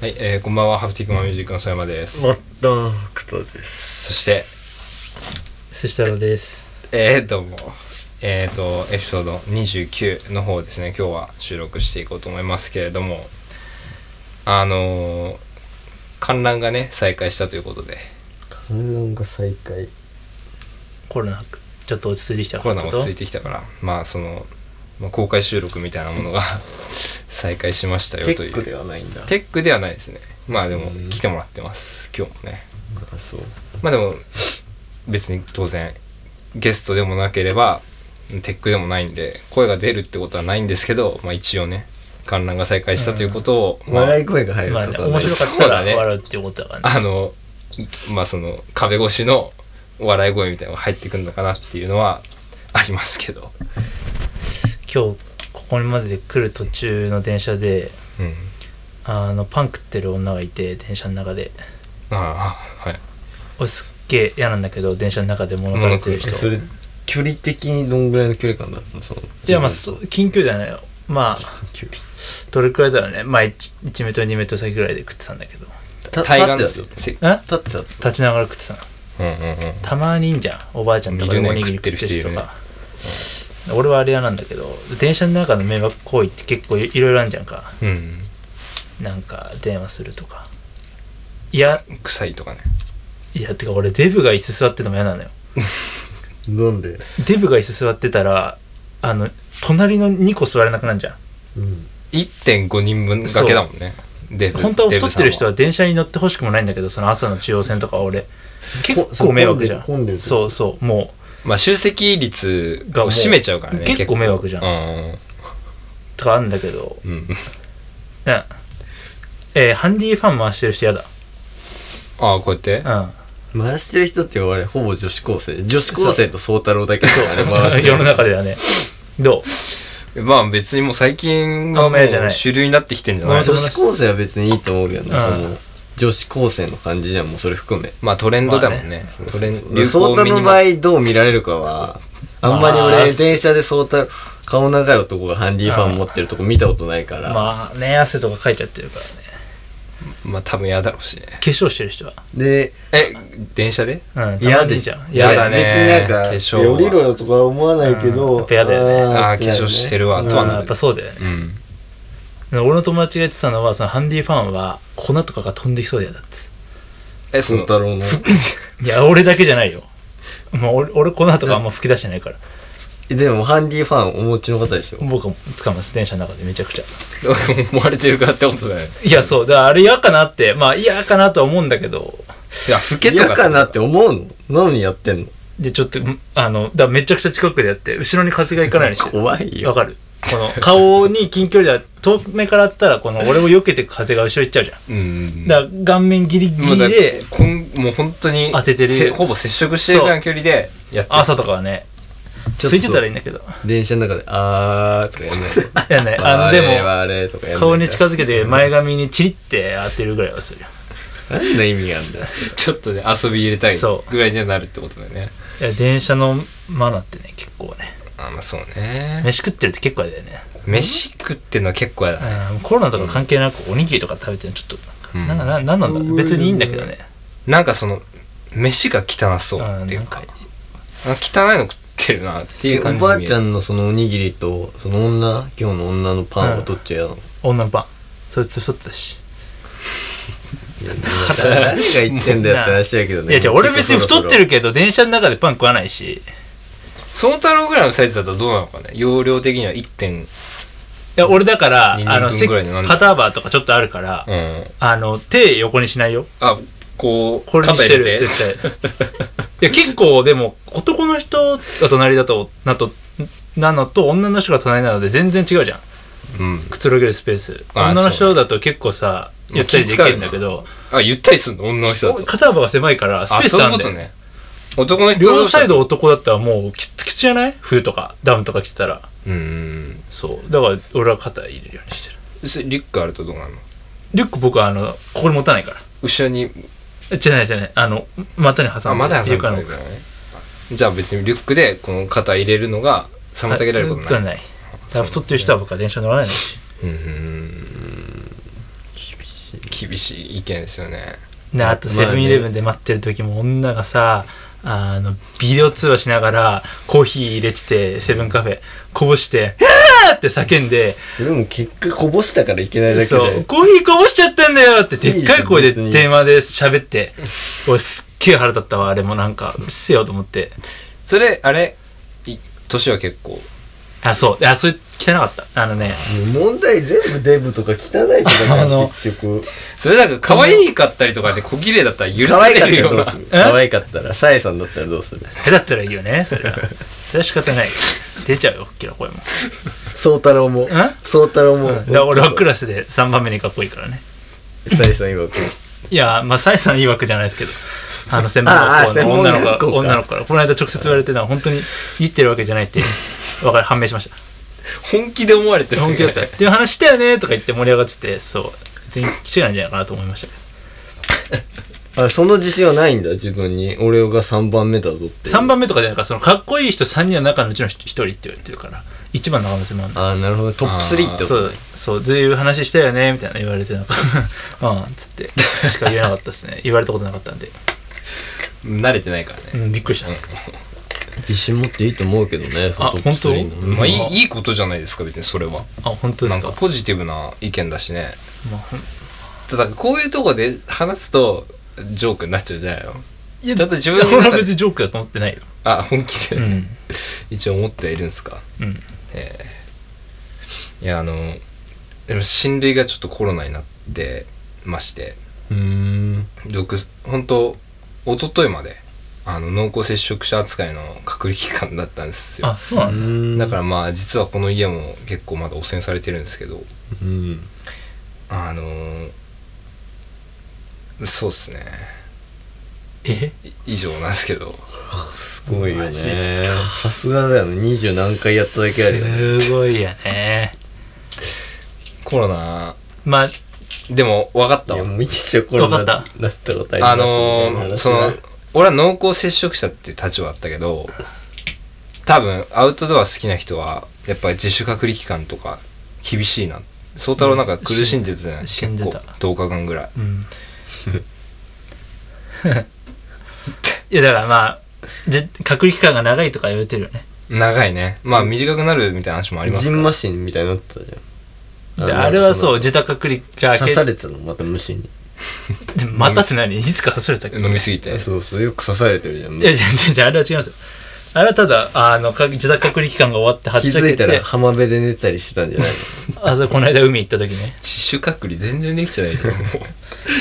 はい、えー、こんばんは、ハプティックマンミュージックの曽山です。まったくとです。そして、寿司太郎です。えー、どうも、えーと、エピソード29の方ですね、今日は収録していこうと思いますけれども、あのー、観覧がね、再開したということで、観覧が再開。コロナちょっと落ち着いてきたコロナ落ち着いててきたから、まあ、その、まあ、公開収録みたいなものが再開しましたよという。テックではないんだ。テックではないですね。まあでもうん来てもらってます、今日もね。あ、そう。まあでも別に当然ゲストでもなければテックでもないんで声が出るってことはないんですけど、まあ、一応ね観覧が再開したということを、まあ笑い声が入るまあ、ね、面白かったら笑うって思ったからね。あのまあその壁越しの笑い声みたいなのが入ってくるのかなっていうのはありますけど、今日ここまでで来る途中の電車でうん、あのパン食ってる女がいて電車の中で。ああはい。俺すっげえ嫌なんだけど電車の中で物食べてる人。え、それ、距離的にどんぐらいの距離感だったの？その。いやまあそう近距離だよまあ距離。どれくらいだろうね。まあ 1, 1メートル2メートル先ぐらいで食ってたんだけど。た対岸ですよ。立ってせえ？た立ってた立ちながら食ってたの。うんうんうん。たまにいいんじゃん。おばあちゃんとかいるねおにぎり食ってる人とか、俺はあれ嫌なんだけど電車の中の迷惑行為って結構いいろいろあるじゃんか。うん。なんか電話するとか。いや。臭いとかね。いやてか俺デブが椅子座ってても嫌なのよ。なんで？デブが椅子座ってたらあの隣の2個座れなくなるじゃん。うん。1.5人分だけだもんね。デブ本当は太ってる人デは電車に乗ってほしくもないんだけどその朝の中央線とかは俺。結構迷惑じゃん。そうそう。もまあ集積率を占めちゃうからね結構迷惑じゃん。うん。うとかあるんだけど。うん。えーハンディファン回してる人嫌だ。ああこうやって？うん。回してる人って俺ほぼ女子高生。女子高生と宗太郎だけ。どあれ回してる。世の中ではね。どう？まあ別にもう最近はもうあんま嫌じゃない。主流になってきてんじゃない？まあ女子高生は別にいいと思うけどね、うん。その、女子高生の感じじゃん、もうそれ含め。まあトレンドだもんね,、トレン流ソータの場合どう見られるかは、あんまりまあ俺電車でソータ、顔長い男がハンディファン持ってるとこ見たことないから、まあね汗とかかいちゃってるからね。まあ多分嫌だろうし。ね化粧してる人は。で、え電車で？うん嫌でん。嫌だね。別になんか、化粧は。降りろよとかは思わないけど、うんやっぱ嫌だよね。ああ化粧してるわとはなやっぱそうだよね。うん俺の友達が言ってたのはそのハンディファンは粉とかが飛んできそうで嫌だって。えそのソータロの。いや俺だけじゃないよ。もう俺俺粉とかあんま吹き出してないから。でもハンディファンお持ちの方でしょ？僕も使います電車の中でめちゃくちゃ。思われてるからってことだよ。ねいやそう。だからあれ嫌かなってまあ嫌かなとは思うんだけど。いや老けとか嫌かなって思うの？なのにやってんの？でちょっとんあのだからめちゃくちゃ近くでやって後ろに風がいかないようにして。る怖いよ。わ。かる？この顔に近距離で遠目からやったらこの俺を避けて風が後ろ行っちゃうじゃん。うんだから顔面ギリギもうだリでこんもう本当に当ててる。せほぼ接触してるぐらいの距離でやってる。朝とかはねついてたらいいんだけど。電車の中で、あーとかやんない。いやねあのでもあれとかやんない顔に近づけて前髪にチリって当てるぐらいはするよ。何の意味があるんだ。よ。ちょっとね遊び入れたいそう。ぐらいにはなるってことだよね。いや電車のマナーってね結構ねあまあそうね。飯食ってるって結構嫌だよね。飯食ってんのは結構やだね。うんコロナとか関係なくおにぎりとか食べてるのちょっとうん。なんかななんなんだろう別にいいんだけどね。なんかその飯が汚そうっていうかあ汚いの食ってるなっていうお感じに見える。ばあちゃんのそのおにぎりと、その女、今日の女のパンはどっちやの、女のパン。そいつ太ってたし。誰が言ってんだよって話やけどね。いや違う俺別に太ってる。るけど電車の中でパン食わないし。いその太郎ぐらいのサイズだとどうなのかね？容量的には1点や俺だからあのせ分ぐらいでなん。だ肩幅とかちょっとあるからうん。あの手横にしないよ。あこうこれにしてる肩入れて？絶対。いや結構でも男の人が隣だとなとなのと女の人が隣なので全然違うじゃん。うん。くつろげるスペース。あ女の人だと結構さゆったりできるんだけど。あゆったりすんの？女の人だと。肩幅が狭いからスペあースそういうことあるんだよね男の人両サイド同男だったらもうきつきつじゃない？冬とかダウンとか着てたら。うんそう。だから俺は肩入れるようにしてる。それリュックあるとどうなるの？リュック僕はあのここに持たないから。後ろに？じゃないじゃないあの股に挟あむまだ挟む床の。からねじゃあ別にリュックでこの肩入れるのが妨げられることない。ない。だから太ってる人は僕は電車乗らないし。うんしい。厳しい意見ですよね。であとセブンイレブンで待ってる時も女がさあのビデオ通話しながらコーヒー入れててセブンカフェこぼして「あー!」って叫んでそれも結果こぼしたからいけないだけそうでコーヒーこぼしちゃったんだよってでっかい声で電話で喋って俺すっげえ腹立ったわあれもなんかうっせえよと思って。それあれい年は結構？あそう。あそれ汚かった。あのね。問題全部デブとか汚いとかあの結局。それなんか可愛かったりとかで小綺麗だったら許さ可愛かっれるようなたらどうする？可愛かったらさえさんだったらどうする？それだったらいいよねそれは。それは仕方ない。出ちゃうよ大きな声も。宗太郎も。宗太郎も。だから俺はクラスで3番目にかっこいいからね。さえさん曰く。いやまあサイさん曰くじゃないですけどあの専門学校の女の子女の子から。この間直接言われてた本当にいじってるわけじゃないって分 かる判明しました。本気で思われてる本気だったっていう話したよねとか言って盛り上がっててそう全然違うんじゃないかなと思いましたけ あその自信はないんだ自分に。俺が3番目だぞってど3番目とかじゃないからそのかっこいい人3人の中のうちの1人って言われてるから一番の可能性もあるああなるほど。トップ3ってこと。そうそうそういう話したよねみたいな言われてなんかうんつって。しか言えなかったですね。言われたことなかったんで、慣れてないからね。うん、びっくりした、自信持っていいと思うけどねそのあトップ3の。まあいいいいことじゃないですか別にそれは。あ本当ですか？なんかポジティブな意見だしね。まあほんただこういうとこで話すとジョークになっちゃうんじゃないの？いやちゃんと自分の中で別にジョークだと思ってないよ。あ本気で、うん。一応思ってはいるんですか？うん。いやあのでも親類がちょっとコロナになってまして。うーん。僕本当一昨日まであの濃厚接触者扱いの隔離期間だったんですよ。あそうなんだ。だからまあ実はこの家も結構まだ汚染されてるんですけどうん。あのーそうっすね。え？い以上なんですけど。すごいよね。さすがだよね。20何回やっただけあるよね。すごいやね。コロナまあでも分かったわ。いやもう一生コロナわかっなったことありますあのーその俺は濃厚接触者っていう立場あったけど多分アウトドア好きな人はやっぱり自主隔離期間とか厳しいな。宗太郎なんか苦しんでたじゃない、死んでた。結構10日間ぐらい。うん。いやだからまあじ隔離期間が長いとか言われてるよね。長いね。まあ短くなるみたいな話もありますジンからマシンみたいになってたじゃんでのあれはそうの自宅隔離が明け刺されてたの？また虫に。でもまたって何？いつか刺されてたっけ？飲みすぎて。そうそうよく刺されてるじゃん。いや、違う違う違う、あれは違いますよ。あれはただ、あの、か自宅隔離期間が終わって、はっ気ちゃけて、づいたら浜辺で寝たりしてたんじゃないあ、それこの間海行った時ね、自主隔離全然できてないよもう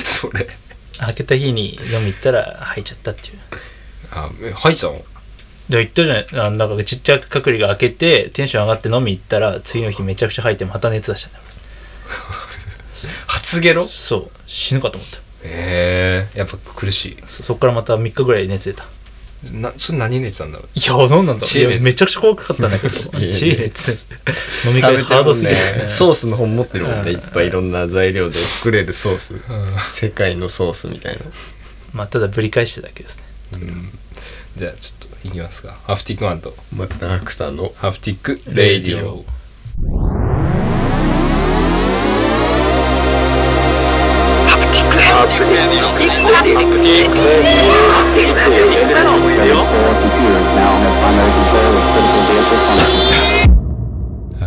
それ。開けた日に飲み行ったら吐いちゃったっていう。あえ入ってたの？で、言ったじゃない、あの、なんかちっちゃく隔離が開けて、テンション上がって飲み行ったら、次の日めちゃくちゃ吐いて、また熱出した。んだよ。初ゲロ？そう、死ぬかと思った。へえ。やっぱ苦しそそっからまた3日ぐらい熱出た。いなそれ何寝てたんだろう？いや、なんなんだ知恵熱いやめちゃくちゃ怖かったんだけど、いやいや知恵熱。飲み会ハードすぎる。ソースの本持ってるもんね。うん。いっぱいいろんな材料で作れるソース。世界のソースみたいな。まあ、ただぶり返してただけですね。じゃあちょっといきますか。ハフティックマンと。またアクターの。ハフティックレイディオハ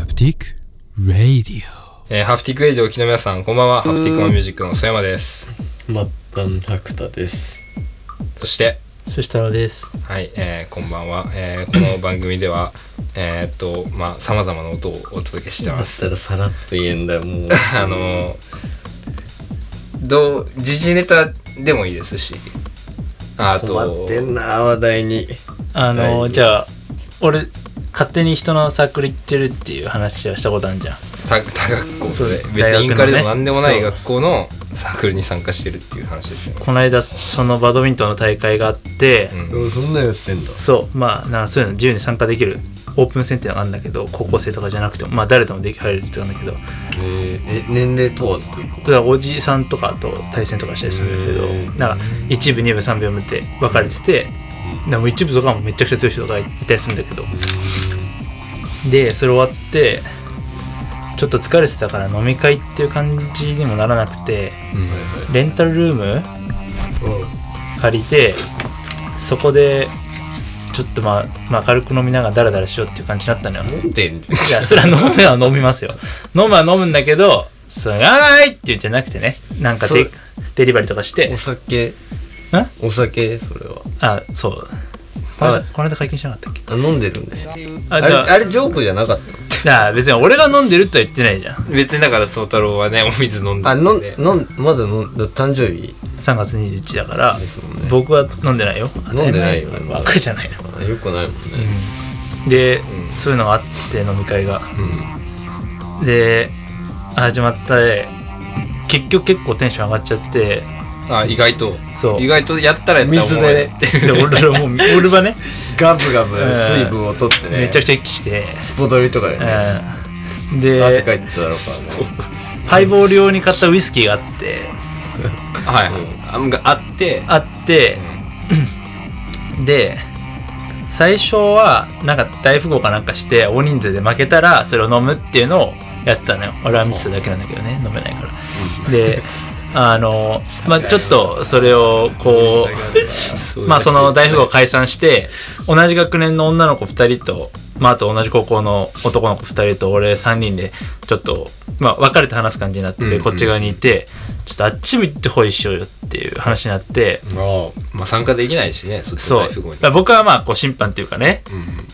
プティック・ラディえーハフティックレイディオをきの皆さんこんばんは。ハフティックマンミュージックの曽山です。マッタンアクターです。そして？寿司太郎です。はい、えーこんばんは、えーこの番組ではえーっとまあさまざまな音をお届けしてだっます。たらさらっと言えんだよもう。あのーどう時事ネタでもいいですし。あと困ってんな話題に。あの、はいじゃあ、俺、勝手に人のサークル行ってるっていう話はしたことあるじゃん。他他学校そうで別大学のねにインカレでも何でもない学校のサークルに参加してるっていう話ですよね。この間、そのバドミントンの大会があって、うん。そん。なやってんだそう、まあ、なんかそういうの自由に参加できるオープン戦っていうのがあるんだけど、高校生とかじゃなくても、まあ誰でもでき入れるって言うんだけど、えー。え年齢問わずというか？らおじさんとかと対戦とかしたりするんだけど、なんか1部、2部、3部読めて分かれてて、でも1部とかもめちゃくちゃ強い人とかいたりするんだけど、で、それ終わって、ちょっと疲れてたから飲み会っていう感じにもならなくてレンタルルーム借りてそこでちょっとまあ、まあ、明るく飲みながらダラダラしようっていう感じになったのよ。飲んでんじゃん。それは飲むは飲みますよ。飲むは飲むんだけど「そうやばい!」っていうんじゃなくてね。なんかデデリバリーとかして。お酒。んお酒それは。あそう。この間解禁しなかったっけ？あ飲んでるんですよ。ああれだあれジョークじゃなかったのだから別に俺が飲んでるとは言ってないじゃん。別にだから宗太郎はねお水飲んであ飲んで。飲んまだ飲んだ誕生日？3月21だからですもんね。僕は飲んでないよ。飲んでないよ。若いじゃない。のあよくないもんね。で、そういうのがあって飲み会が。で始まったで結局結構テンション上がっちゃってあ意外と。そう。意外とやったらやったら水でね。で俺らもう俺はね。ガブガブ水分を取ってね。めちゃくちゃ息して、スポドリとかでね。うん、で汗かいてただろうからねハイボール用に買ったウイスキーがあって。はいはい。あがあって。あって、で最初はなんか大富豪かなんかして大人数で負けたらそれを飲むっていうのをやってたのよ。俺は見てただけなんだけどね。飲めないから。であのまあちょっとそれをこうまあその大富豪解散して同じ学年の女の子2人とまああと同じ高校の男の子2人と俺3人でちょっとまあ別れて話す感じになって、うんうんこっち側にいてちょっとあっち向いてほいしようよっていう話になってまあ参加できないしねそう。僕はまあこう審判っていうかね、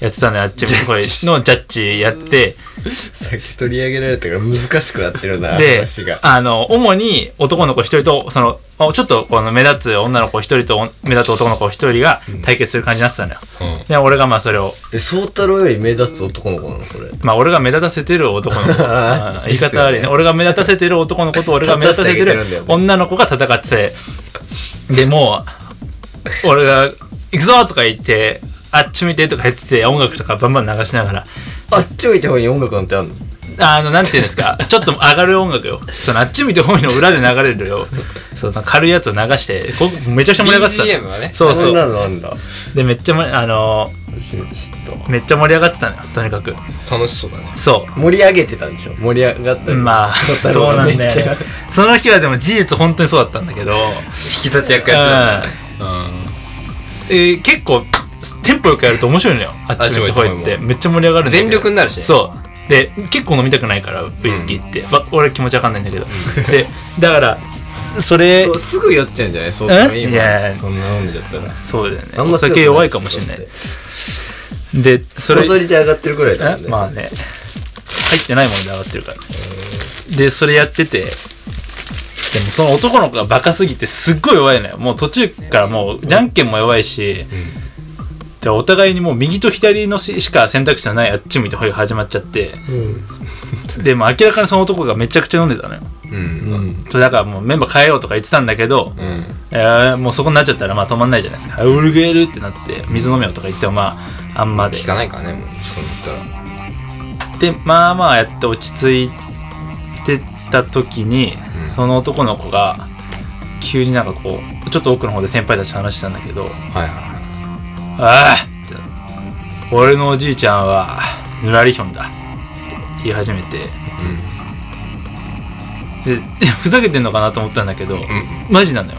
やってたのよあっち向いてほいのジャッジやって。さっき取り上げられたから難しくなってるなで話が。あの主に男の子一人とそのあちょっとこの目立つ女の子一人と目立つ男の子一人が対決する感じになってたのよ、うんで俺がまあそれを。え宗太郎より目立つ男の子なのこれ。まあ俺が目立たせてる男の子。言い方悪いね。俺が目立たせてる男の子と俺が目立たせてる立たせてあげてるんだよね。女の子が戦って。てでもう俺が「行くぞ!」とか言って「あっち見て」とか言ってて音楽とかバンバン流しながら。あっち向いて方に音楽なんてあんの？あの、なんていうんですか、ちょっと上がる音楽よ。そのあっち見て方の裏で流れるよ。そう、なんか軽いやつを流して、こめちゃくちゃ盛り上がってた。の。BGM はね。そうそそんなう。のあんだ。で、めっちゃあの初めて知ったわめっちゃ盛り上がってたのよ、とにかく。楽しそうだね。そ盛り上げてたんでしょ？盛り上がったまあ、そうなんだよね。その日はでも事実本当にそうだったんだけど、引き立て役やってたねえー結構、テンポよくやると面白いのよ。あっち見てほいって。めっちゃ盛り上がるんだけど。全力になるしね。そうで結構飲みたくないからウイスキーって、わ俺気持ちわかんないんだけど、でだからそれそうすぐ酔っちゃうんじゃない？宗太郎え？今。いやそんな飲んじゃったら。そうだよね。お酒弱いかもしれない。でそれ踊りで上がってるぐらいだもんね。え？まあね。入ってないもので上がってるから。ねでそれやっててでもその男の子がバカすぎてすっごい弱いのよ。もう途中からもうじゃんけんも弱いし、でお互いにもう右と左のししか選択肢のないあっち向いてほいが始まっちゃって、でも明らかにその男がめちゃくちゃ飲んでたのよ。うん。うん。だからもうメンバー変えようとか言ってたんだけど、うん。えーもうそこになっちゃったらまあ止まんないじゃないですか。あ俺がやるってなって水飲めよとか言ってもまああんまで。聞。かないからねもうそう言ったら。でまあまあやって落ち着いてた時に、その男の子が急になんかこうちょっと奥の方で先輩たちと話してたんだけどはいはいはい「ああ!」って「俺のおじいちゃんはぬらりひょんだ」言い始めて、で ふざけてんのかなと思ったんだけど、マジなのよ。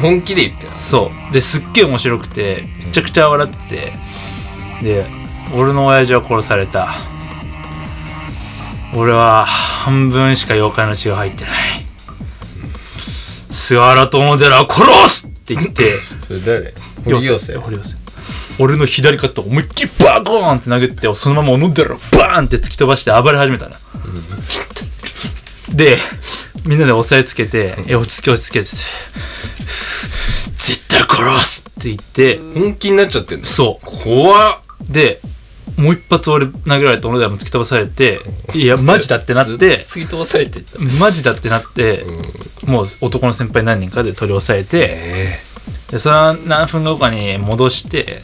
本気で言ってたそう。ですっげえ面白くてめちゃくちゃ笑ってて。で俺の親父は殺された。俺は半分しか妖怪の血が入ってない。菅原友寺を殺すって言って。それ誰？堀陽陽生生堀陽生俺の左肩を思いっきりバコーンって投げてそのまま小野寺をバーンって突き飛ばして暴れ始めたの、でみんなで押さえつけて「え落ち着け落ち着け」っつって「絶対殺す!」って言って本気になっちゃってんのそう。怖っ。でもう一発俺投げられて小野寺も突き飛ばされていやマジだってなって突き飛ばされて。マジだってなって、もう男の先輩何人かで取り押さえて、えでそれは何分後かに戻して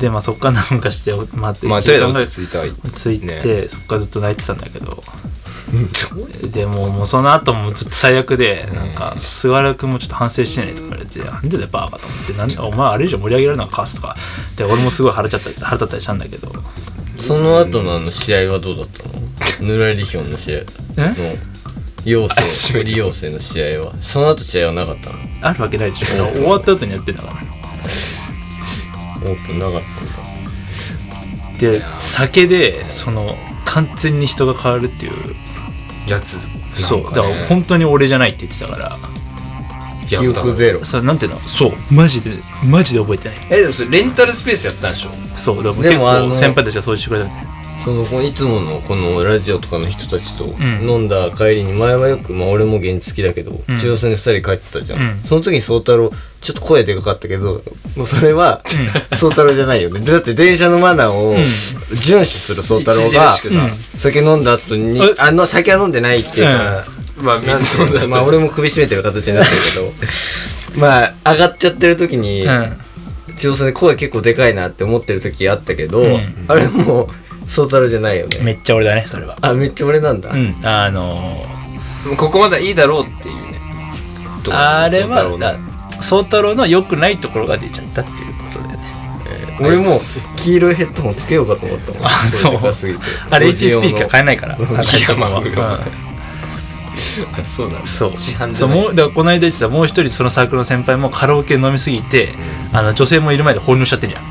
でまあそっから何分かして待ってえまあとりあえず落ち着いたい。落ち着いて、そっからずっと泣いてたんだけど。でもうもうその後もずっと最悪でなんか菅原君もちょっと反省してねとか言われてなんでだよバーカと思って。なんでお前あれ以上盛り上げられるのかカスとか。で俺もすごい腹立った腹立ったりしたんだけど。その後のあの試合はどうだったの？ヌラリヒョンの試合の陽あ性閉めた鳥陽性の試合は。その後試合はなかったの？あるわけないでしょ。終わった後にやってんだからオープンなかったんだ。で酒でその完全に人が変わるっていうやつそうだから本当に俺じゃないって言ってたから。記憶ゼロ。それなんていうの？そうマジでマジで覚えてない。えでもそれレンタルスペースやったんでしょ？そうでもあの構先輩たちが掃除してくれたそのいつものこのラジオとかの人たちとん。飲んだ帰りに前はよく、まあ、俺も現地好きだけどん。中央線で2人帰ってたじゃん、うん。その時に宗太郎ちょっと声でかかったけどもうそれは宗太郎じゃないよね。だって電車のマナーを遵守する宗太郎が酒飲んだ後にえあの酒は飲んでないっていうか、まあまあ俺も首絞めてる形になってるけど まあ上がっちゃってる時に、うん。中央線で声結構でかいなって思ってる時あったけど、ん。あれもう宗太郎じゃないよね。めっちゃ俺だねそれは。あめっちゃ俺なんだ、うんあのここまでいいだろうっていうね。あれは宗太郎の。良くないところが出ちゃったっていうことだよね。俺もう黄色いヘッドホンつけようかと思ったもん。あそう。あれ HP しか買えないからヘッドホンは。そうなんだ。そう。市販じそうゃない。もうだからこの間言ってたもう一人そのサークルの先輩もカラオケ飲みすぎて、あの女性もいる前で放尿しちゃってんじゃん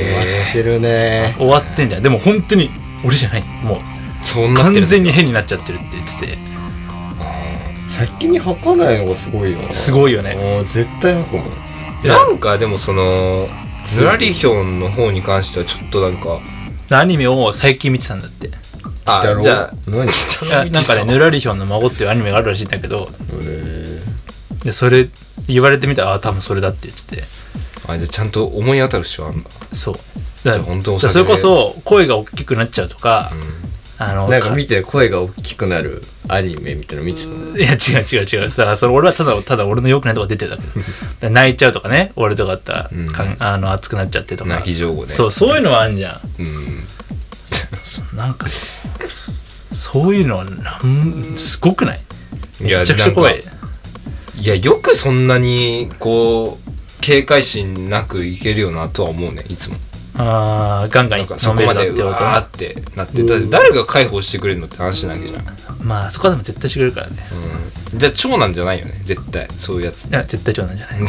えしてるね。終わってんじゃん。でも本当に俺じゃない。もうーそうな完る全に変になっちゃってるって言ってて。先に吐かないのがすごいよなすごいよね。もう絶対吐くもん。なんかでもそのヌラリヒョンの方に関してはちょっとなんかアニメを最近見てたんだって。あじゃあ何？なんかね「ヌラリヒョンの孫」っていうアニメがあるらしいんだけど。俺でそれ言われてみたらあ多分それだって言っててあじゃあちゃんと思い当たる節はあんだそう。じゃだからあ本当お酒で。それこそ声が大きくなっちゃうとか、あのなんか見て声が大きくなるアニメみたいなの見てたの？いや違う違う違う。だからそれ俺はただただ俺の良くないとこ出てるだけだから泣いちゃうとかね俺とかだったら、ん。かんあの熱くなっちゃってとか。泣き上手ね。そうそういうのはあんじゃん。うん。そなんかそそういうのはなんすごくない？めいやちゃくちゃ怖い。いやよくそんなにこう警戒心なくいけるよなとは思うねいつも。あーガンガンなんかそこまでうわーってなってだって誰が介抱してくれるのって話なわけじゃん、まあそこはでも絶対してくれるからね。うん、じゃあ長男じゃないよね絶対そういうやつ。いや絶対長男じゃない、ね。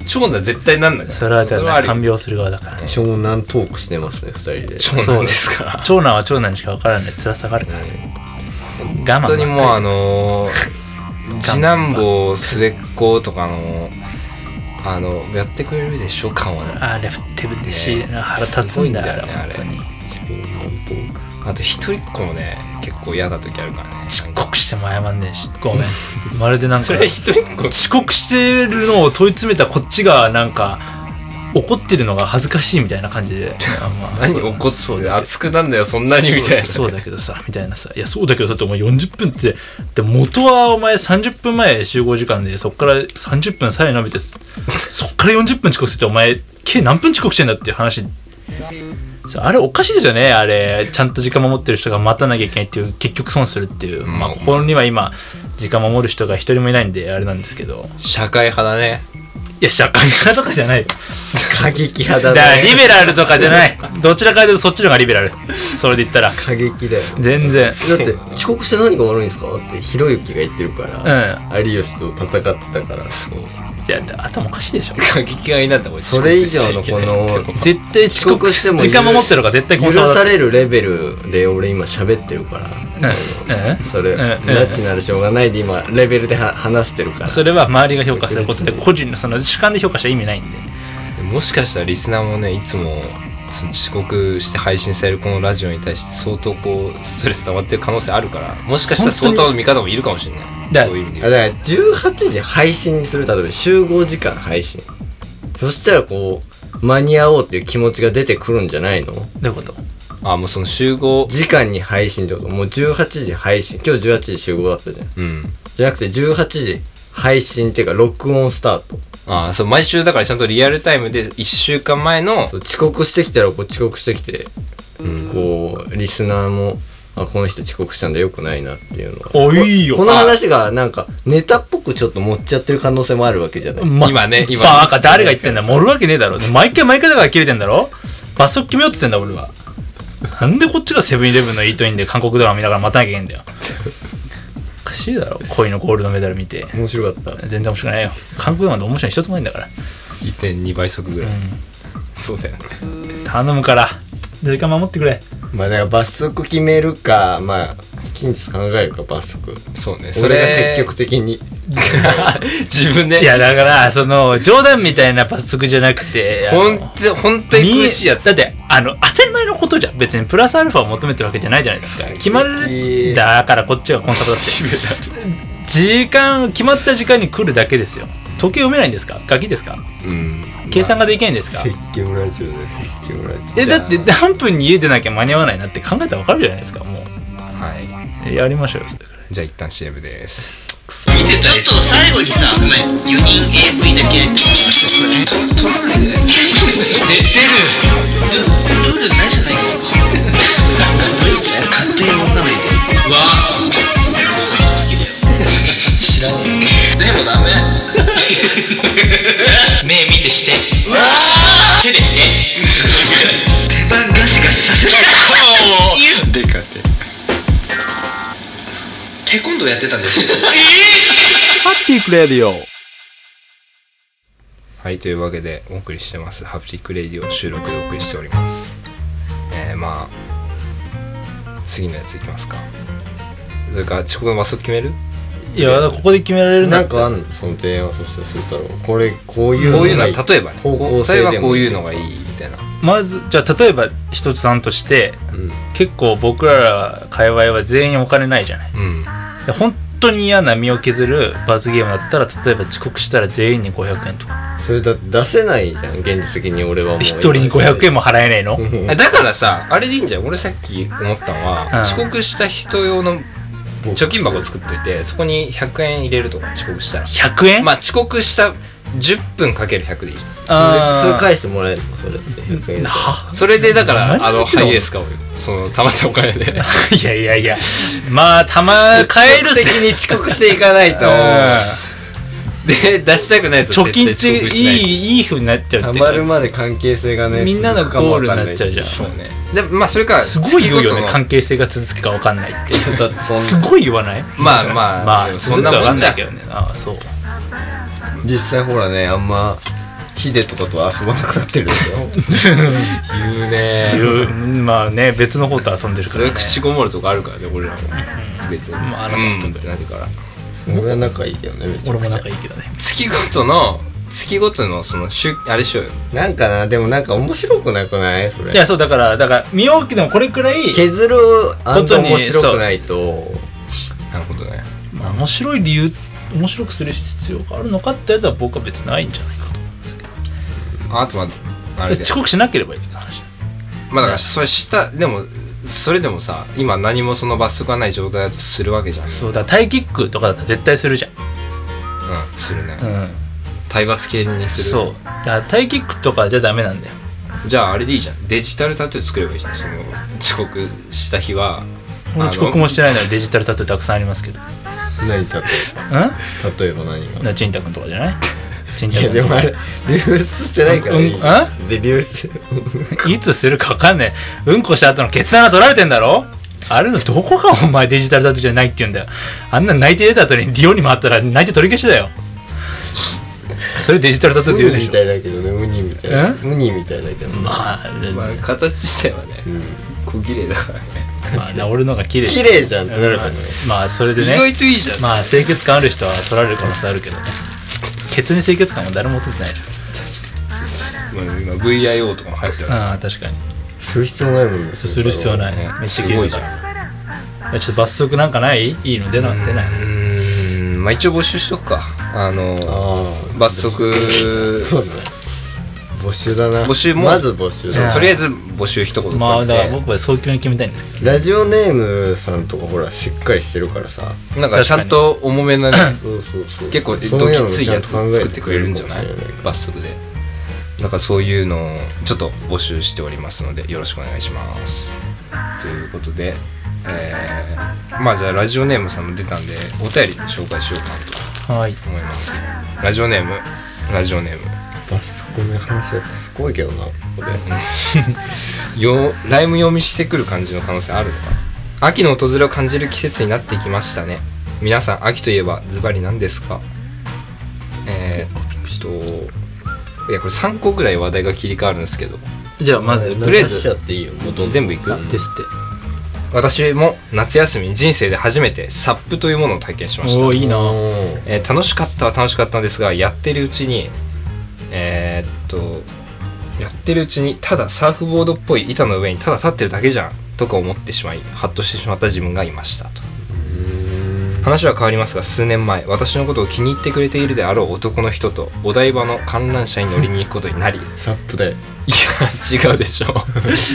うん、長男絶対なんないそれはだから、看病する側だから。ね湘南トークしてますね二人で。長男ですか？ら長男は長男にしか分からない。辛さがあるから。ね我慢本当にもうあののー次男坊末っ子とかのあのやってくれるでしょ感は。あれ振ってるでし、ね。腹立つんだよすごいんだよね本当に。あと一人っ子もね結構嫌な時あるからね。遅刻しても謝んねえし。ごめん。まるでなんか それ一人っ子。遅刻してるのを問い詰めたこっちがなんか怒ってるのが恥ずかしいみたいな感じで。あま。あ何怒ってそうだ熱くなんだよそんなにみたいな。そうだけどさみたいなさいやそうだけどさってお前40分ってで元はお前30分前集合時間でそっから30分さらに伸びてそっから40分遅刻するってお前計何分遅刻してんだっていう話。あれおかしいですよねあれ。ちゃんと時間守ってる人が待たなきゃいけないっていう結局損するっていう、まあここには今時間守る人が一人もいないんであれなんですけど。社会派だねいや社会派とかじゃないよ。過激派だからリベラルとかじゃない。どちらかというとそっちの方がリベラル。それで言ったら。過激だよ全然。だって遅刻して何が悪いんですか？ってひろゆきが言ってるから、有吉と戦ってたから。いや頭おかしいでしょ。過激派になったらそれ以上のこの絶対遅遅刻し刻しても時間守ってるから絶対許されるレベルで俺今喋ってるから。うんそれうんナチならしょうがないで今レベルでは話してるから。それは周りが評価することで個人のその主観で評価したら意味ないんで。もしかしたらリスナーもねいつもその遅刻して配信されるこのラジオに対して相当こうストレス溜まってる可能性あるからもしかしたら相当の見方もいるかもしれない。だそういう意味で。だから18時配信にする例えば集合時間配信。そしたらこう間に合おうっていう気持ちが出てくるんじゃないの？どういうこと？あもうその集合。時間に配信ってこと？もう18時配信。今日18時集合だったじゃん。うん。じゃなくて18時配信っていうか録音スタート。あそう毎週だからちゃんとリアルタイムで1週間前のそう遅刻してきたらこう遅刻してきて、こうリスナーもあこの人遅刻したんだよくないなっていうのは。おいいよ。この話がなんかネタっぽくちょっと持っちゃってる可能性もあるわけじゃない、ま今ね今バカ誰が言ってんだ。盛るわけねえだろ。毎回毎回だから切れてんだろ。罰則決めようって言ってんだ俺はなんでこっちがセブンイレブンのイートインで韓国ドラマ見ながら待たなきゃいけないんだよ。おかしいだろ。恋のゴールドメダル見て。面白かった。全然面白くないよ。韓国ドラマで面白いの一つもないんだから。1.2倍速ぐらい、そうだよね。頼むから。時間守ってくれ。まあだから罰則決めるかまあ近日考えるか罰則。そうね。それが積極的に。自分でいやだからその冗談みたいな罰則じゃなくてあのほんと本当に苦しいやつ。だってあの当たり前のことじゃん。別にプラスアルファを求めてるわけじゃないじゃないですか。決まるだからこっちがコンサバだって時間決まった時間に来るだけですよ。時計読めないんですか？ガキですか？うん。計算ができないんですか、説教ラジオです。説教ラジえだって何分に家出なきゃ間に合わないなって考えたら分かるじゃないですかやりましょうよそれくら。じゃあ一旦 CM です。見てたちょっと最後にさごめん4人 AV だけと取らないでで出る。ルルールないじゃないですか勝手に動かないで。うわ好きだよ知らんで。もダメ目見てして。手でして。手番ガシガシさせてやってたんですよ。ハッティックレディオ。はいというわけでお送りしてます。ハプティックレディオ収録でお送りしております。えー、まあ次のやついきますか。それから遅刻の罰則決める？いやここで決められるんだったら。なんかあんの？その提案そしたらするだろうこれこういうこういうのがは例えばね。方向性でもこういうのがいい。みたいな。まずじゃあ例えば一つ案としてうん。結構僕ら界隈は全員お金ないじゃない。うんで本当に嫌な身を削る罰ゲームだったら例えば遅刻したら全員に500円とか。それだって出せないじゃん現実的に俺はもう一人に500円も払えないの？あだからさあれでいいんじゃん。俺さっき思ったのは、うん。遅刻した人用の貯金箱作っといてそこに100円入れるとか遅刻したら。100円？まあ遅刻した10分かける100でいいそれそれ返してもらえるの？それって100円それでだからあのハイエース買おうよ。そのたまったお金でいやいやいや。まあたま 買える積極的に遅刻していかないと。で出したくないやつは貯金絶っていいいいい風になっちゃうたってまるまで関係性がねみんなのゴールわかんないしになっちゃうじゃんそうね。でまあそれからすごい言うよね月ごとの関係性が続くか分かんないって。だってそんすごい言わない？まあまあまあでもそ続くか分かんなもんじゃ。んないけどね。ああそう実際ほらねあんまヒデとかと遊ばなくなってるでしょ。言うね。いうまあね別の方と遊んでるからね。それ口こもるとかあるからね俺らも。別に。まああなたうん。もってなるから俺は仲いいけどねめちゃ俺もくちゃ仲いいけどね月ごとの月ごとのその週あれしようよなん。かなでもなん。か面白くなくないそれいやそうだからだから見ようけどもこれくらい削るあん。ことにと面白くないとなるほどねまあ面白い理由面白くする必要があるのかってやつは僕は別にないんじゃないかとああとまああれで遅刻しなければいいって話。まあだからそれしたでもそれでもさ今何もその罰則がない状態だとするわけじゃん。うんそうだタイキックとかだったら絶対するじゃん。するね。うん。体罰系にする。そう。だからタイキックとかじゃダメなんだよ。じゃああれでいいじゃん。デジタルタトゥー作ればいいじゃんその遅刻した日は。俺遅刻もしてないのにデジタルタトゥーたくさんありますけど何例うんえ？例えば何が？なちんたくんとかじゃない？ちんたいやくんでもあれ流出してないからいい。うんあ？で流出。いつするか分かんないうんこした後の決断が取られてんだろ？あれのどこがお前デジタルタトゥーじゃないって言うんだよ。あんな泣いて出た後にリオに回ったら泣いて取り消しだよ。それデジタルタトゥーって言うでしょ。ウニみたいだけどねウニみたいな。ウニみたいだけどね。まあ、まあ形自体はね小綺麗だからねまあね、俺のが綺麗。綺麗じゃんってなるからね。まあそれで意ね外といいじゃん。まあ清潔感ある人は取られる可能性あるけどね。ケツに清潔感は誰も求めてない。でしまあ今 VIO とかも入ってるょああ確かに。する必要ないもんね。する必要ない、ね。めっちゃすごいじ綺麗だからいやちょっと罰則なんかない？いいの出な出ない？うーん。まあ一応募集しとくか。あの罰則。そうだね募集だな。募集も。まず募集だとりあえず募集一言まあだから僕は早急に決めたいんですけど。ラジオネームさんとかほらしっかりしてるからさ。てなんかちゃんと重めなねそうそうそう。結構ドキついやつ作ってくれるんじゃない。罰則で。なんかそういうのをちょっと募集しておりますのでよろしくお願いします。ということでえー、まあじゃあラジオネームさんも出たんでお便り紹介しようかなとはい。思います。ラジオネームラジオネームバスコの話だってすごいけどなここでよライム読みしてくる感じの可能性あるのかな？秋の訪れを感じる季節になってきましたね。皆さん秋といえばズバリ何ですか？えー、っといやこれ3個ぐらい話題が切り替わるんですけど。じゃあまずとりあえず全部いく？ですって私も夏休みに人生で初めてサップというものを体験しました。おーいいな。えー楽しかったは楽しかったんですがやってるうちにえーっとやってるうちにただサーフボードっぽい板の上にただ立ってるだけじゃんとか思ってしまいハッとしてしまった自分がいましたと。話は変わりますが数年前私のことを気に入ってくれているであろう男の人とお台場の観覧車に乗りに行くことになりい サップで。や違うでしょ。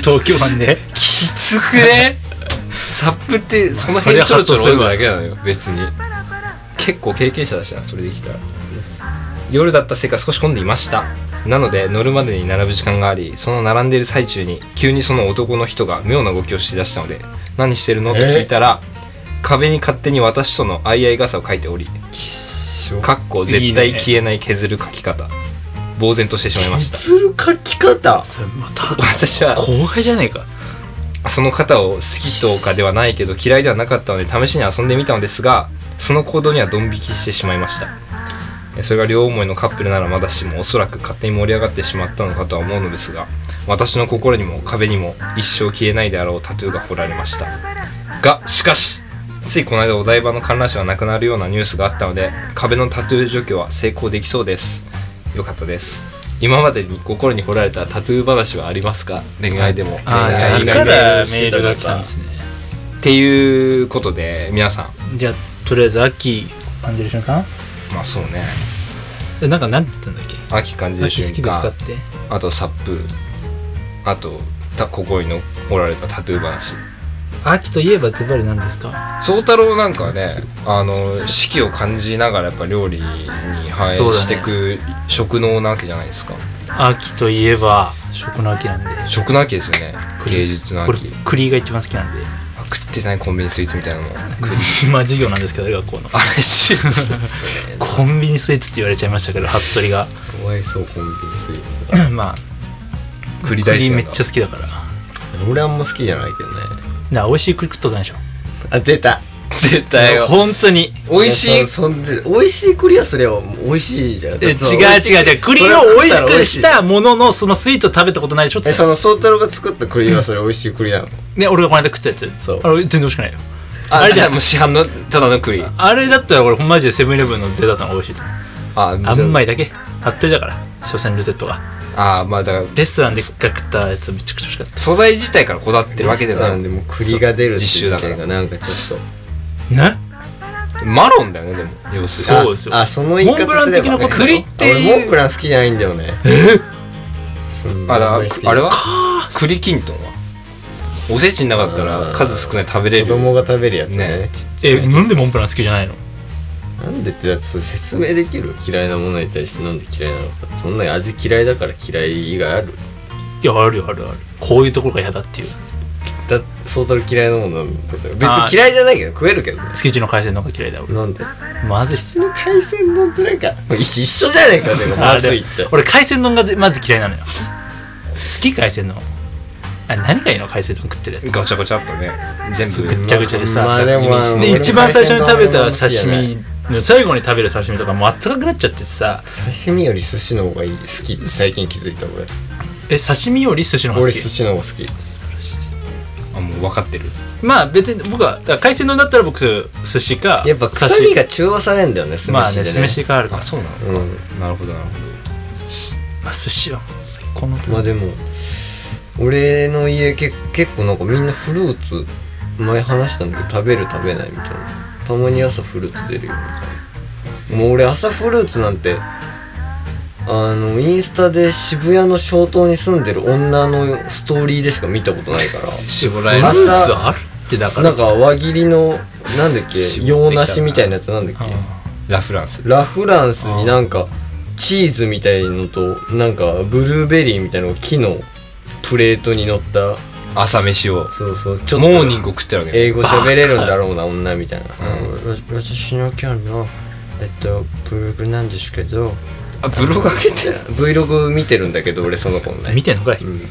東京湾で。きつくね？サップってその辺ちょろちょろ泳ぐだけなのよ別に。結構経験者だしなそれできたら夜だったせいか少し混んでいました。なので乗るまでに並ぶ時間がありその並んでいる最中に急にその男の人が妙な動きをしだしたので「何してるの?」と聞いたら壁に勝手に私との相合い傘を書いておりかっこ絶対消えない削る書き方。呆然としてしまいました。する書き方？それまた私は後輩じゃねえか。その方を好きとかではないけど嫌いではなかったので試しに遊んでみたのですがその行動にはドン引きしてしまいました。えそれが両思いのカップルならまだしもおそらく勝手に盛り上がってしまったのかとは思うのですが私の心にも壁にも一生消えないであろうタトゥーが彫られました。がしかしついこの間お台場の観覧車がなくなるようなニュースがあったので壁のタトゥー除去は成功できそうです。よかったです。今までに心に彫られたタトゥー話はありますか？恋愛でもあ恋愛以外でメールが来たんですね。っていうことで皆さん。じゃあとりあえず秋感じる瞬間？まあそうね。えなんか何て言ったんだっけ？秋感じる瞬秋好きですか間って。あとサップ。あとた心に彫られたタトゥー話。秋といえばズバリ何ですか？宗太郎なんかねあの四季を感じながらやっぱ料理に反映していく食能なわけじゃないですか、秋といえば食の秋なんで。食の秋ですよね。栗。芸術のこれ秋栗が一番好きなんで。あ食ってないコンビニスイーツみたいなの。栗まあ授業なんですけど学校の。あれしコンビニスイーツって言われちゃいましたけど服部が。かわいそうコンビニスイーツ まあ栗大好きめっちゃ好きだから。俺あんま好きじゃないけどね。ら美味しい栗食っとないでしょ。あ出た絶対よ。本当に。美味しい。そそんで美味しいクリアすれば美味しいじゃん。え違う違う違う。栗を美味しくしたもののそのスイーツを食べたことないでしょって。えその宗太郎が作った栗はそれ美味しい栗なの？ね俺がこの間食ったやつ。そう。あれ全然美味しくないよ。ああれじゃん。もう市販のただの栗あれだったら俺マジでセブンイレブンの出たのが美味しいと思う。ああ。んまいいだけ。服部だから。所詮ロゼットがあまあだから。レストランで食ったやつめちゃくちゃ美味しかった。素材自体からこだわってるわけではない。でもう栗が出るっ習だから。いうのがなんかちょっとね？マロンだよねでも。要するに。そうですよ。ああその言い方すれば、ね、モンブラン的なこと栗っていう俺モンブラン好きじゃないんだよね。あだんあれは？栗きんとんは？おせちの中だったら数少ない食べれる。子供が食べるやつね。ね。ちっちゃいえなんでモンブラン好きじゃないの？なんでってだってそれ説明できる？嫌いなものに対してなんで嫌いなのか。そんなに味嫌いだから嫌い以外ある？いやあるよあるある。こういうところが嫌だっていうだ相当嫌いなものなんだ別に嫌いじゃないけど食えるけどね。築地の海鮮の方が嫌いだ俺なんで？まず。いその海鮮丼ってなんか一一緒じゃねえかでもまずいって。俺海鮮丼がまず嫌いなのよ。好き海鮮丼。あ何がいいの海鮮丼食ってるやつ。ガチャガチャっとね。全部。ぐっちゃぐちゃでさ、まあでもあので俺一番最初に食べた刺身の最後に食べる刺身とかもうあったかくなっちゃってさ。刺身より寿司の方がいい。好き。最近気づいた俺。え刺身より寿司の方が好き？俺寿司の方が好きあもう分かってる。まあ別に僕はだから海鮮丼だったら僕寿司かやっぱ臭刺みが中和されんだよね酢まあ飯でね。ね酢飯があるから。あそうなのうん。なるほどなるまあ寿司はもう最高のまあでも俺の家け結構なんかみんなフルーツ前話したんだけど食べる食べないみたいな。たまに朝フルーツ出るよみたいな。もう俺朝フルーツなんてあのインスタで渋谷の小島に住んでる女のストーリーでしか見たことないから。絞られるツあるってだから。なんか輪切りのなんだっけ洋梨みたいなやつなんだっけ？ラフランス。ラフランスになんかチーズみたいのとなんかブルーベリーみたいなのが木のプレートに乗った。朝飯を。そうそう。ちょっとモーニングを食ってるわけ英語喋れるんだろうな女みたいな、あのわ私の今日のえっとブログなんですけどあブログ上げてる Vlog 見てるんだけど俺その子のね。見てんのかい、ん。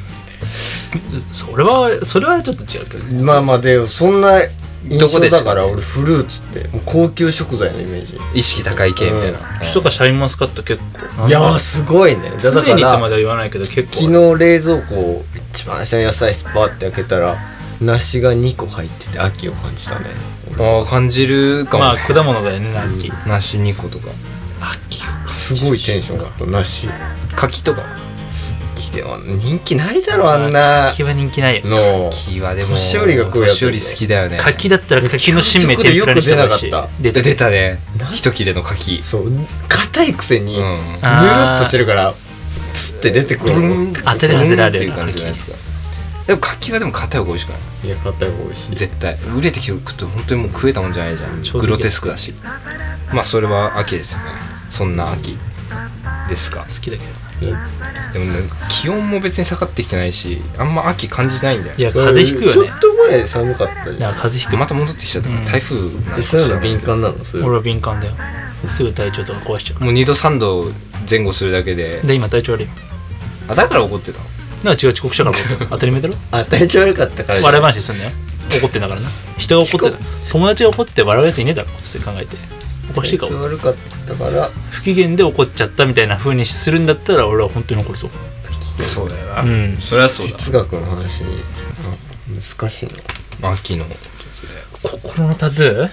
それはそれはちょっと違うけど。まあまあでそんな印象だから俺フルーツって高級食材のイメージ。意識高い系みたいな、うちとかシャインマスカット結構。いやーすごいね。だ常だからにとまでは言わないけど結構。昨日冷蔵庫を一番下の野菜室バーって開けたら梨が2個入ってて秋を感じたね。ああ感じるかも、まあ果物だよね秋。梨2個とかすごいテンションがあった。梨柿とか。木では人気ないだろあんな。柿は人気ないよ。の。柿はでも年寄りが食うやつ。年寄り好きだよね。柿だったら柿の新芽天ぷらにし。てほしい出で出たね。な。一切れの柿。そう。硬いくせに、うん。ぬるっとしてるからつって出てくる。の当てる外れあるよなっていう感じのやつがでも柿はでも硬い方が美味しくない？いや硬い方が美味しい。絶対。売れてきて食って本当にもう食えたもんじゃないじゃん。グロテスクだし。まあそれは秋ですよね。そんな秋。ですか？好きだけど。でもね気温も別に下がってきてないしあんま秋感じないんだよいや風邪ひくよね。ちょっと前寒かったじゃん。風邪ひく。また戻ってきちゃったからうん。台風なのかえそういうの敏感なの？そういうの。俺は敏感だよ。すぐ体調とか壊しちゃう。かもう2度3度前後するだけで。らで今体調悪いあだから怒ってたの？なんか違う遅刻したから当たり前だろ。あ体調悪かったから笑い話すんだよ。怒ってんだからな。人が怒ってる友達が怒ってて笑うやついねえだろ。普通に考えて。おかしいか体調悪かったから。不機嫌で怒っちゃったみたいな風にするんだったら俺は本当に怒るぞ。そうだよな、うん。それはそうだ。哲学の話にあ難しいの。秋の。心のタトゥー？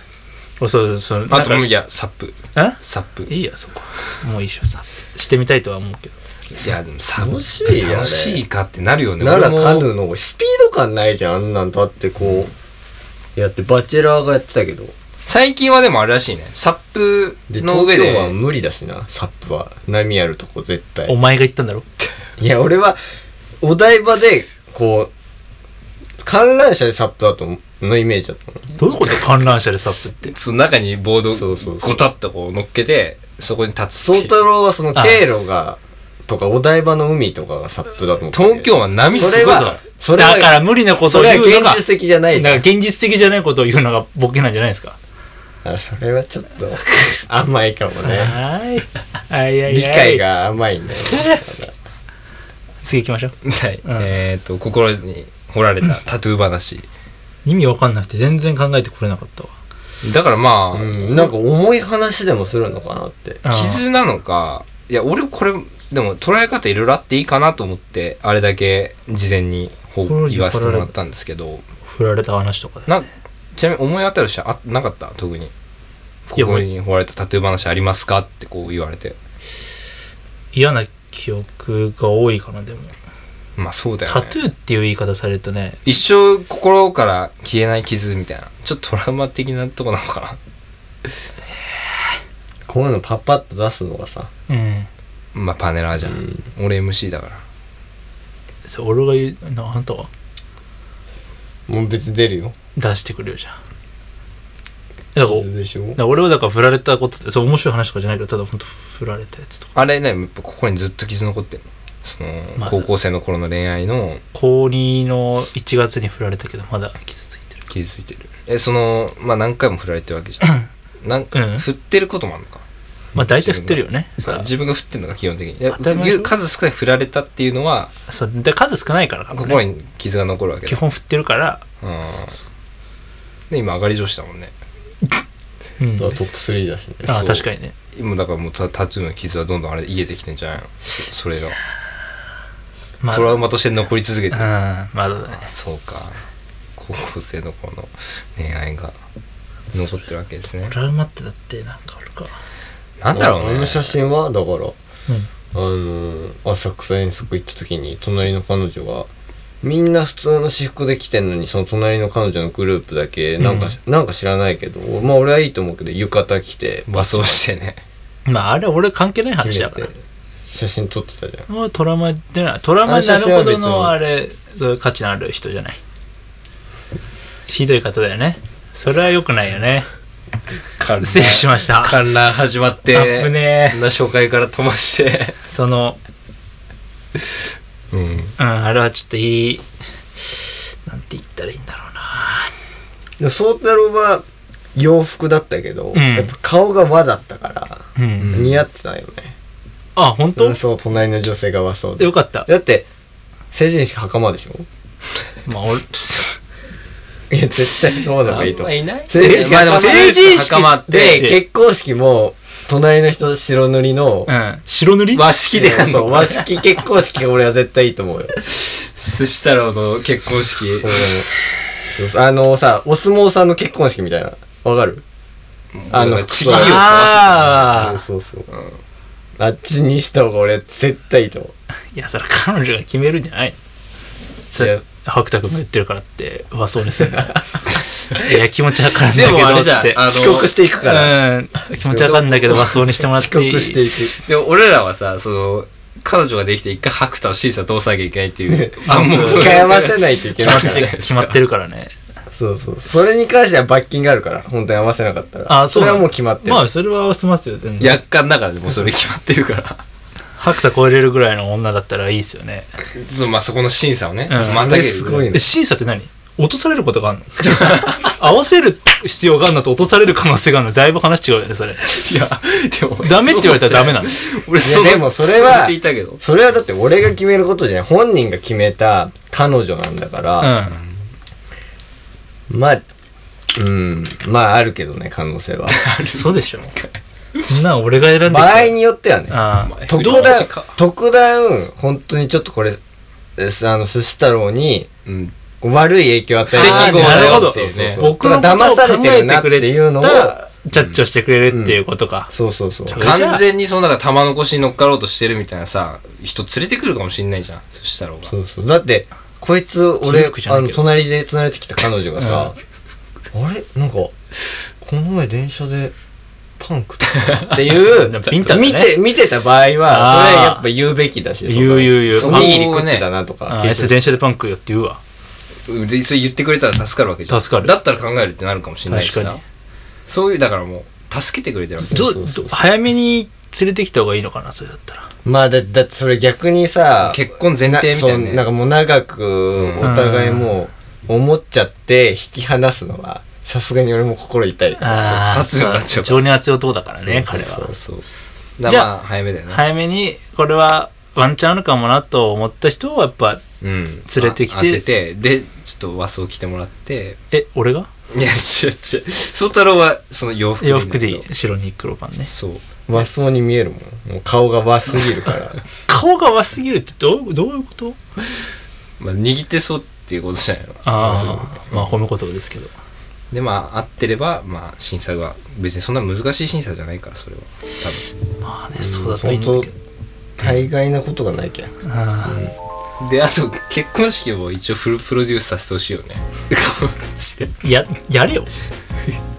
そうそうそう。あともういやサップ。え？サップ。いいやそこ。もういいっしょさしてみたいとは思うけどいやでも楽しいよね。楽しいかってなるよね。ならカヌーのスピード感ないじゃんあんなんだってこう。やってバチェラーがやってたけど。最近はでもあれらしいね。サップでの上で。東京は無理だしなサップは。波あるとこ絶お対前が言ったんだろ？いや俺はお台場でこう観覧車でサップだとのイメージだったの。どういうこと？観覧車でサップって。その中にボードそうそうそう。ゴタッとこう乗っけてそこに立つ宗っていう。太郎はその経路がとかお台場の海とかがサップだと思ったんだけど東京は波すごいからそれはだから無理なことを言うのが現実的じゃないじゃん。だから現実的じゃないことを言うのがボケなんじゃないですか。あそれはちょっと 甘いかもね。はーいはいはい。理解が甘いんだよ次行きましょう。はい、うん。えっ、と心に彫られたタトゥー話。意味わかんなくて全然考えてこれなかったわ。だからまあ、うん。なんか重い話でもするのかなって。傷なのかいや俺これでも捉え方いろいろあっていいかなと思ってあれだけ事前に言わせてもらったんですけど。振られた話とかで。なちなみに思い当たる人あなかった？特に。ここに彫られたタトゥー話ありますか？ってこう言われて。嫌な記憶が多いかなでも。まあそうだよね。タトゥーっていう言い方されるとね。一生心から消えない傷みたいな。ちょっとトラウマ的なとこなのかな？こういうのパッパッと出すのがさ。うんまあパネラーじゃん、俺 MC だから。それ俺が言うなあんたは？もう別に出るよ。出してくるよじゃん。だから傷でしょ？だから俺はだから振られたことってそう面白い話とかじゃないけどただ本当振られたやつとか。あれねやっぱここにずっと傷残ってるの。その、まだ。高校生の頃の恋愛の。高2の1月に振られたけどまだ傷ついてる。傷ついてる。えそのまあ何回も振られてるわけじゃん。なんか、うん。振ってることもあるのかまあ大体振ってるよね。さ自分が振ってるのが基本的に。数少ない振られたっていうのはそう。で数少ないからかもね。心に傷が残るわけだ。基本振ってるから。うん。で今上がり女子だもんね。うん。トップ3だしね。あ確かにね。今だからもうタタトゥーの傷はどんどんあれ癒えてきてんじゃないの？そそれが。まあ。トラウマとして残り続けてうん。るまだだね。そうか。高校生の頃の恋愛が残ってるわけですね。トラウマってだってなんかあるかなんだろうね。あの写真はだから、あの浅草遠足行った時に隣の彼女がみんな普通の私服で来てんのにその隣の彼女のグループだけなんか、なんか知らないけどまあ俺はいいと思うけど浴衣着て和装してね。まああれ俺関係ない決話だから。写真撮ってたじゃん。もうトラウマでない。トラウマになるほどのあれ価値のある人じゃない。ひどい方だよね。それは良くないよね失礼しました。観覧始まっあてぶねな紹介から飛ばして。そのうん。うんあれはちょっといいなんて言ったらいいんだろうな。で宗太郎は洋服だったけど、ん。やっぱ顔が和だったから、うん、似合ってたよね。あ本当？うんそう隣の女性が和装で。よかった。だって成人式袴でしょ？まあ俺いや絶対そうの方がいいと思う。いない。成人式まあでも成人式袴って。結婚式も隣の人白塗りのうん。白塗り？和式でやんのそう。和式結婚式が俺は絶対いいと思うよ。寿司太郎の結婚式。う。んそうそう。あのさお相撲さんの結婚式みたいな。わかる？あのちぎりを交わああそうそうそう、あっちにした方が俺絶対いいと思う。いやそれ彼女が決めるんじゃないそいやれ白太君が言ってるからって和装にするの いや気持ちわかるんだでけどもあれじゃんってあの遅刻していくから。うん。気持ちわかるんだけど和装にしてもらっ遅ていい。刻していく。でも俺らはさその彼女ができて一回白太を審査通さなきゃいけないっていうあもう。一回合わせないといけないから。決まって決まってるからね。そうそうそれに関しては罰金があるから本当に合わせなかったら。あそう。なのれはもう決まってる、まあそれは合わせますよ全然。約款だからでもうそれ決まってるから白太超えれるぐらいの女だったらいいですよね。そうまあそこの審査をね、うん。またげる。すごいね。え審査って何？落とされることがあるの？合わせる必要があるのと落とされる可能性があるの？だいぶ話違うよねそれ。いやでもダメって言われたらダメなの俺いやでもそれはそでいたけど。それはだって俺が決めることじゃない本人が決めた彼女なんだから、まあうん。まああるけどね可能性は。うんそうでしょなの俺が選んで場合によってはね。ああ。特どう段か。特段本当にちょっとこれあの寿司太郎にうん。悪い影響を与えていうね。そうそうそう。僕のことを騙され考てるなっていうのを。たジャッジをしてくれるっていうことか、そうそうそうそれじゃあ完全にそのなんか玉残しに乗っかろうとしてるみたいなさ人連れてくるかもしんないじゃん。そしたらそうそう。だってこいつ俺あの隣で繋れてきた彼女がさ、あれ？なんかこの前電車でパン食っていう 見て見てた場合はそれやっぱ言うべきだし言う言う言う。おにぎり食ってたなとかああいつ電車でパン食うよって言うわ。でそれ言ってくれたら助かるわけじゃん。助かる。だったら考えるってなるかもしれないしさ確かに。そういうだからもう助けてくれてるわけどそうそ早めに連れてきた方がいいのかなそれだったら。まあだだってそれ逆にさ結婚前提みたいななんかもう長くお互いもう思っちゃって引き離すのはさすがに俺も心痛い。ああ立つようになっちゃう。情に熱い男だからね彼は。そうそう。だからまあ早めだよね。早めにこれはワンチャンあるかもなと思った人をやっぱうん。連れてきて。あ当ててでちょっと和装着てもらって。え俺が？いや違う違う。宗太郎はその洋服洋服でいい。白に黒パンね。そう。和装に見えるもん。もう顔が和すぎるから。顔が和すぎるってどうどういうこと？まあ握ってそうっていうことじゃないの。ああまあ褒め言葉ですけどでまあ合ってればまあ審査が別にそんな難しい審査じゃないからそれは。まあねそうだといいんだ相けど当大概なことがないけん。あ多分であと結婚式も一応フルプロデュースさせてほしいよね。してあややれよ。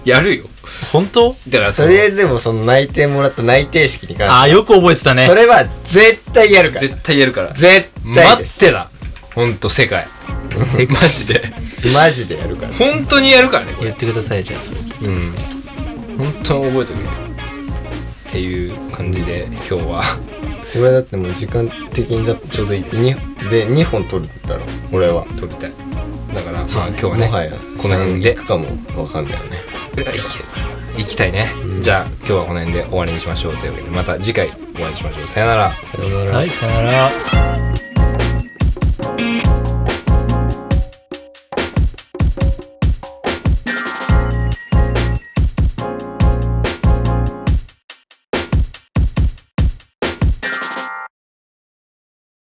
やるよ。本当？だからとりあえずでもその内定もらった内定式に関してああよく覚えてたね。それは絶対やるから。絶対やるから。絶対待です。ってなほんと世界 マジで。マジでやるから。本当にやるからねこれ。言ってくださいじゃあそれ。うん。本当に覚えておくっていう感じで今日は。これだってもう時間的にだってちょうどいいです。にで2本取るだろこれは。撮りたい。だから、そうね。まあ今日はねもはやこの辺で。行くかもわかんないよね。いける行きたいね、じゃあ今日はこの辺で終わりにしましょう。というわけでまた次回お会いしましょう。さよなら。さよなら。はいさよなら